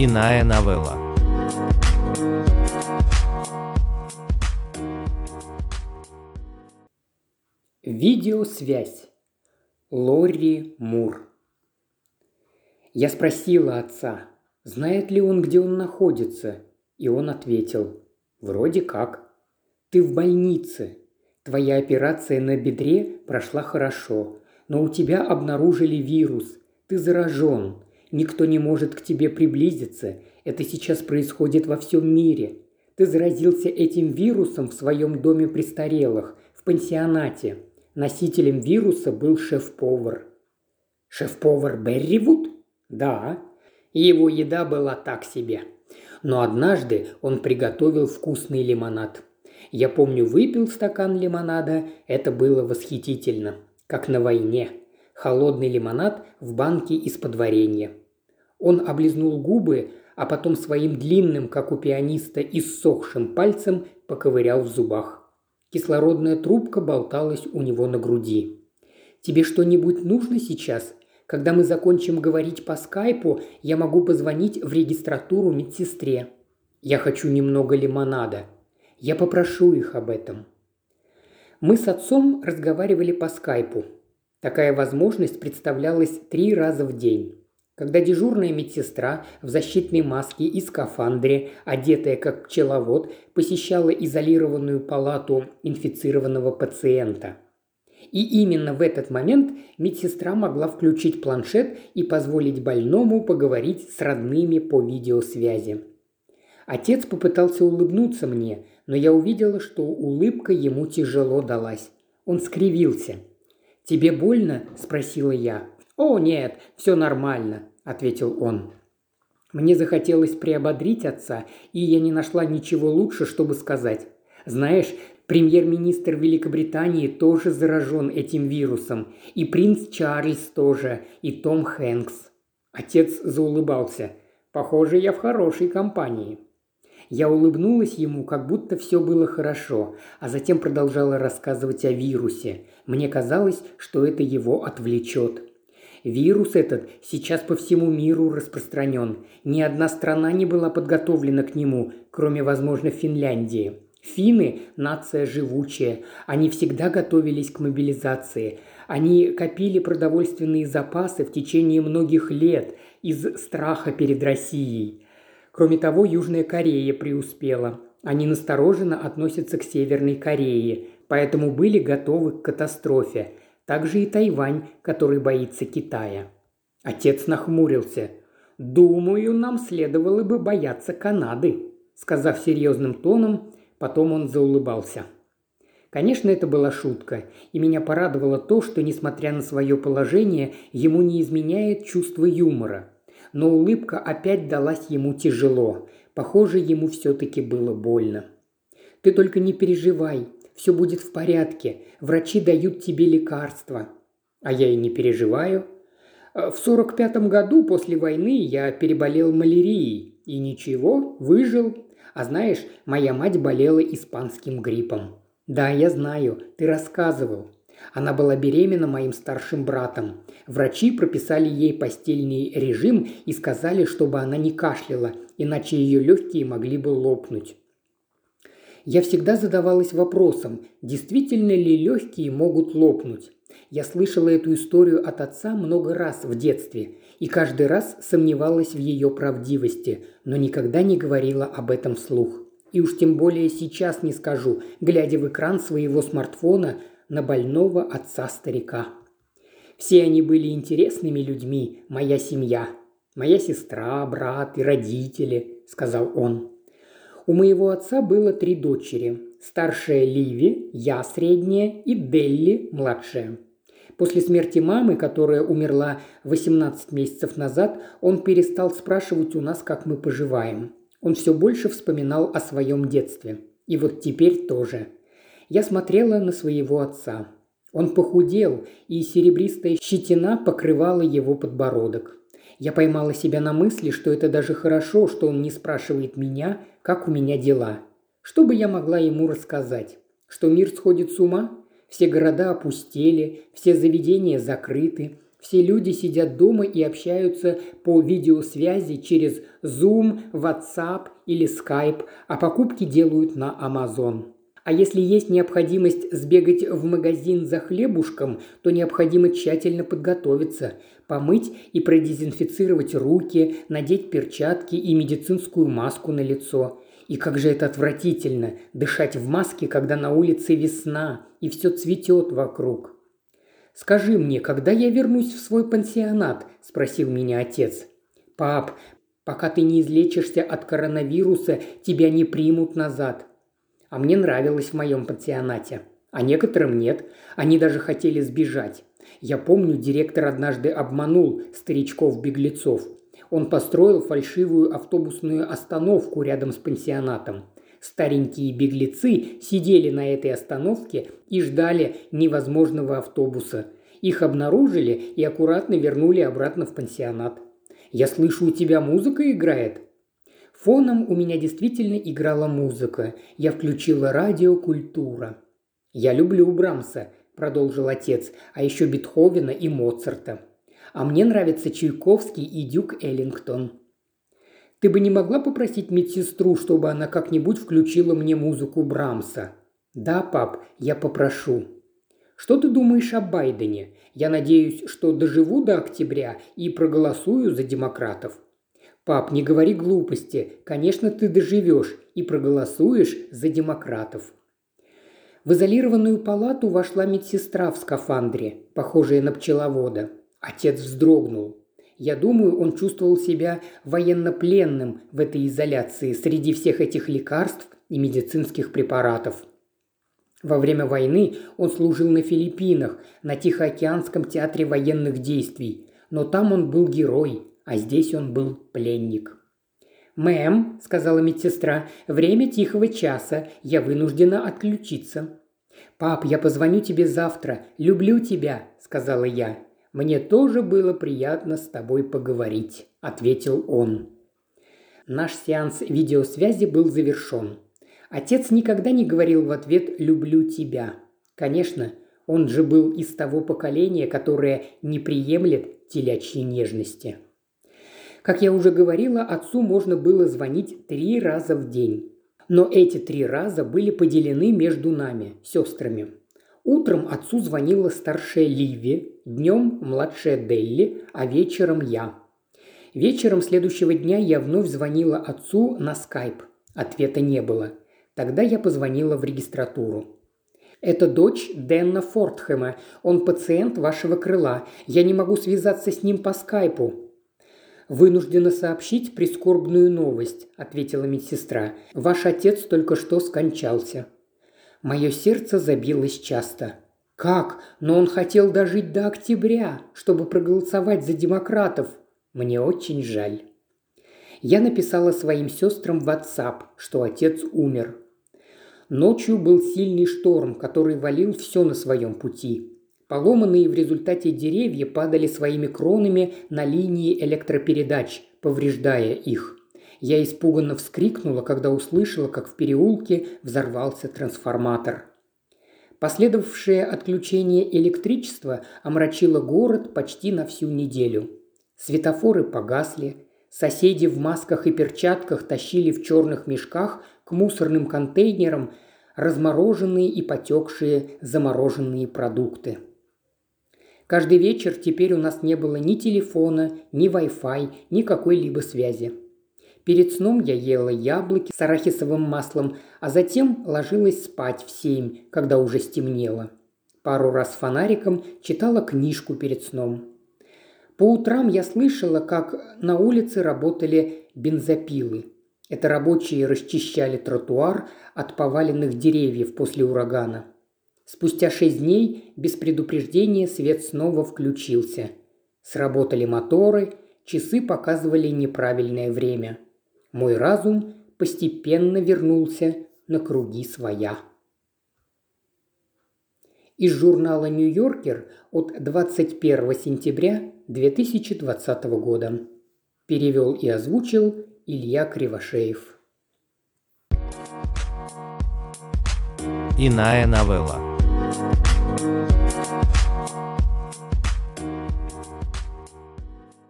Иная новелла. Видеосвязь. Лори Мур. Я спросила отца, знает ли он, где он находится, и он ответил, вроде как. Ты в больнице. Твоя операция на бедре прошла хорошо, но у тебя обнаружили вирус. Ты заражен. Никто не может к тебе приблизиться. Это сейчас происходит во всем мире. Ты заразился этим вирусом в своем доме престарелых, в пансионате. Носителем вируса был шеф-повар. Шеф-повар Берривуд? Да. Его еда была так себе. Но однажды он приготовил вкусный лимонад. Я помню, выпил стакан лимонада, это было восхитительно, как на войне – холодный лимонад в банке из-под варенья. Он облизнул губы, а потом своим длинным, как у пианиста, иссохшим пальцем поковырял в зубах. Кислородная трубка болталась у него на груди. «Тебе что-нибудь нужно сейчас? Когда мы закончим говорить по скайпу, я могу позвонить в регистратуру медсестре. Я хочу немного лимонада. Я попрошу их об этом». Мы с отцом разговаривали по скайпу, Такая возможность представлялась три раза в день. Когда дежурная медсестра в защитной маске и скафандре, одетая как пчеловод, посещала изолированную палату инфицированного пациента. И именно в этот момент медсестра могла включить планшет и позволить больному поговорить с родными по видеосвязи. Отец попытался улыбнуться мне, но я увидела, что улыбка ему тяжело далась. Он скривился – «Тебе больно?» – спросила я. «О, нет, все нормально», – ответил он. Мне захотелось приободрить отца, и я не нашла ничего лучше, чтобы сказать. Знаешь, премьер-министр Великобритании тоже заражен этим вирусом, и принц Чарльз тоже, и Том Хэнкс. Отец заулыбался. Похоже, я в хорошей компании. Я улыбнулась ему, как будто все было хорошо, а затем продолжала рассказывать о вирусе. Мне казалось, что это его отвлечет. Вирус этот сейчас по всему миру распространен. Ни одна страна не была подготовлена к нему, кроме, возможно, Финляндии. Финны – нация живучая. Они всегда готовились к мобилизации. Они копили продовольственные запасы в течение многих лет из страха перед Россией. Кроме того, Южная Корея преуспела. Они настороженно относятся к Северной Корее, поэтому были готовы к катастрофе. Также и Тайвань, который боится Китая. Отец нахмурился. «Думаю, нам следовало бы бояться Канады», сказав серьезным тоном, потом он заулыбался. Конечно, это была шутка, и меня порадовало то, что, несмотря на свое положение, ему не изменяет чувство юмора – но улыбка опять далась ему тяжело. Похоже, ему все-таки было больно. «Ты только не переживай, все будет в порядке. Врачи дают тебе лекарства». «А я и не переживаю», в сорок пятом году после войны я переболел малярией. И ничего, выжил. А знаешь, моя мать болела испанским гриппом. Да, я знаю, ты рассказывал. Она была беременна моим старшим братом. Врачи прописали ей постельный режим и сказали, чтобы она не кашляла, иначе ее легкие могли бы лопнуть. Я всегда задавалась вопросом, действительно ли легкие могут лопнуть. Я слышала эту историю от отца много раз в детстве и каждый раз сомневалась в ее правдивости, но никогда не говорила об этом вслух. И уж тем более сейчас не скажу, глядя в экран своего смартфона, на больного отца-старика. Все они были интересными людьми, моя семья. Моя сестра, брат и родители, сказал он. У моего отца было три дочери. Старшая Ливи, я средняя и Делли младшая. После смерти мамы, которая умерла 18 месяцев назад, он перестал спрашивать у нас, как мы поживаем. Он все больше вспоминал о своем детстве. И вот теперь тоже. Я смотрела на своего отца. Он похудел, и серебристая щетина покрывала его подбородок. Я поймала себя на мысли, что это даже хорошо, что он не спрашивает меня, как у меня дела. Что бы я могла ему рассказать? Что мир сходит с ума? Все города опустели, все заведения закрыты. Все люди сидят дома и общаются по видеосвязи через Zoom, WhatsApp или Skype, а покупки делают на Amazon. А если есть необходимость сбегать в магазин за хлебушком, то необходимо тщательно подготовиться, помыть и продезинфицировать руки, надеть перчатки и медицинскую маску на лицо. И как же это отвратительно – дышать в маске, когда на улице весна и все цветет вокруг. «Скажи мне, когда я вернусь в свой пансионат?» – спросил меня отец. «Пап, пока ты не излечишься от коронавируса, тебя не примут назад. А мне нравилось в моем пансионате. А некоторым нет. Они даже хотели сбежать. Я помню, директор однажды обманул старичков-беглецов. Он построил фальшивую автобусную остановку рядом с пансионатом. Старенькие беглецы сидели на этой остановке и ждали невозможного автобуса. Их обнаружили и аккуратно вернули обратно в пансионат. «Я слышу, у тебя музыка играет», Фоном у меня действительно играла музыка. Я включила радио «Культура». «Я люблю Брамса», – продолжил отец, – «а еще Бетховена и Моцарта. А мне нравятся Чайковский и Дюк Эллингтон». «Ты бы не могла попросить медсестру, чтобы она как-нибудь включила мне музыку Брамса?» «Да, пап, я попрошу». «Что ты думаешь о Байдене? Я надеюсь, что доживу до октября и проголосую за демократов». «Пап, не говори глупости. Конечно, ты доживешь и проголосуешь за демократов». В изолированную палату вошла медсестра в скафандре, похожая на пчеловода. Отец вздрогнул. Я думаю, он чувствовал себя военнопленным в этой изоляции среди всех этих лекарств и медицинских препаратов. Во время войны он служил на Филиппинах, на Тихоокеанском театре военных действий. Но там он был герой, а здесь он был пленник. «Мэм», – сказала медсестра, – «время тихого часа, я вынуждена отключиться». «Пап, я позвоню тебе завтра. Люблю тебя», – сказала я. «Мне тоже было приятно с тобой поговорить», – ответил он. Наш сеанс видеосвязи был завершен. Отец никогда не говорил в ответ «люблю тебя». Конечно, он же был из того поколения, которое не приемлет телячьей нежности. Как я уже говорила, отцу можно было звонить три раза в день. Но эти три раза были поделены между нами, сестрами. Утром отцу звонила старшая Ливи, днем младшая Делли, а вечером я. Вечером следующего дня я вновь звонила отцу на скайп. Ответа не было. Тогда я позвонила в регистратуру. «Это дочь Дэна Фортхэма. Он пациент вашего крыла. Я не могу связаться с ним по скайпу. «Вынуждена сообщить прискорбную новость», – ответила медсестра. «Ваш отец только что скончался». Мое сердце забилось часто. «Как? Но он хотел дожить до октября, чтобы проголосовать за демократов. Мне очень жаль». Я написала своим сестрам в WhatsApp, что отец умер. Ночью был сильный шторм, который валил все на своем пути. Поломанные в результате деревья падали своими кронами на линии электропередач, повреждая их. Я испуганно вскрикнула, когда услышала, как в переулке взорвался трансформатор. Последовавшее отключение электричества омрачило город почти на всю неделю. Светофоры погасли, соседи в масках и перчатках тащили в черных мешках к мусорным контейнерам размороженные и потекшие замороженные продукты. Каждый вечер теперь у нас не было ни телефона, ни Wi-Fi, ни какой-либо связи. Перед сном я ела яблоки с арахисовым маслом, а затем ложилась спать в семь, когда уже стемнело. Пару раз фонариком читала книжку перед сном. По утрам я слышала, как на улице работали бензопилы. Это рабочие расчищали тротуар от поваленных деревьев после урагана – Спустя шесть дней без предупреждения свет снова включился. Сработали моторы, часы показывали неправильное время. Мой разум постепенно вернулся на круги своя. Из журнала «Нью-Йоркер» от 21 сентября 2020 года. Перевел и озвучил Илья Кривошеев. Иная новелла.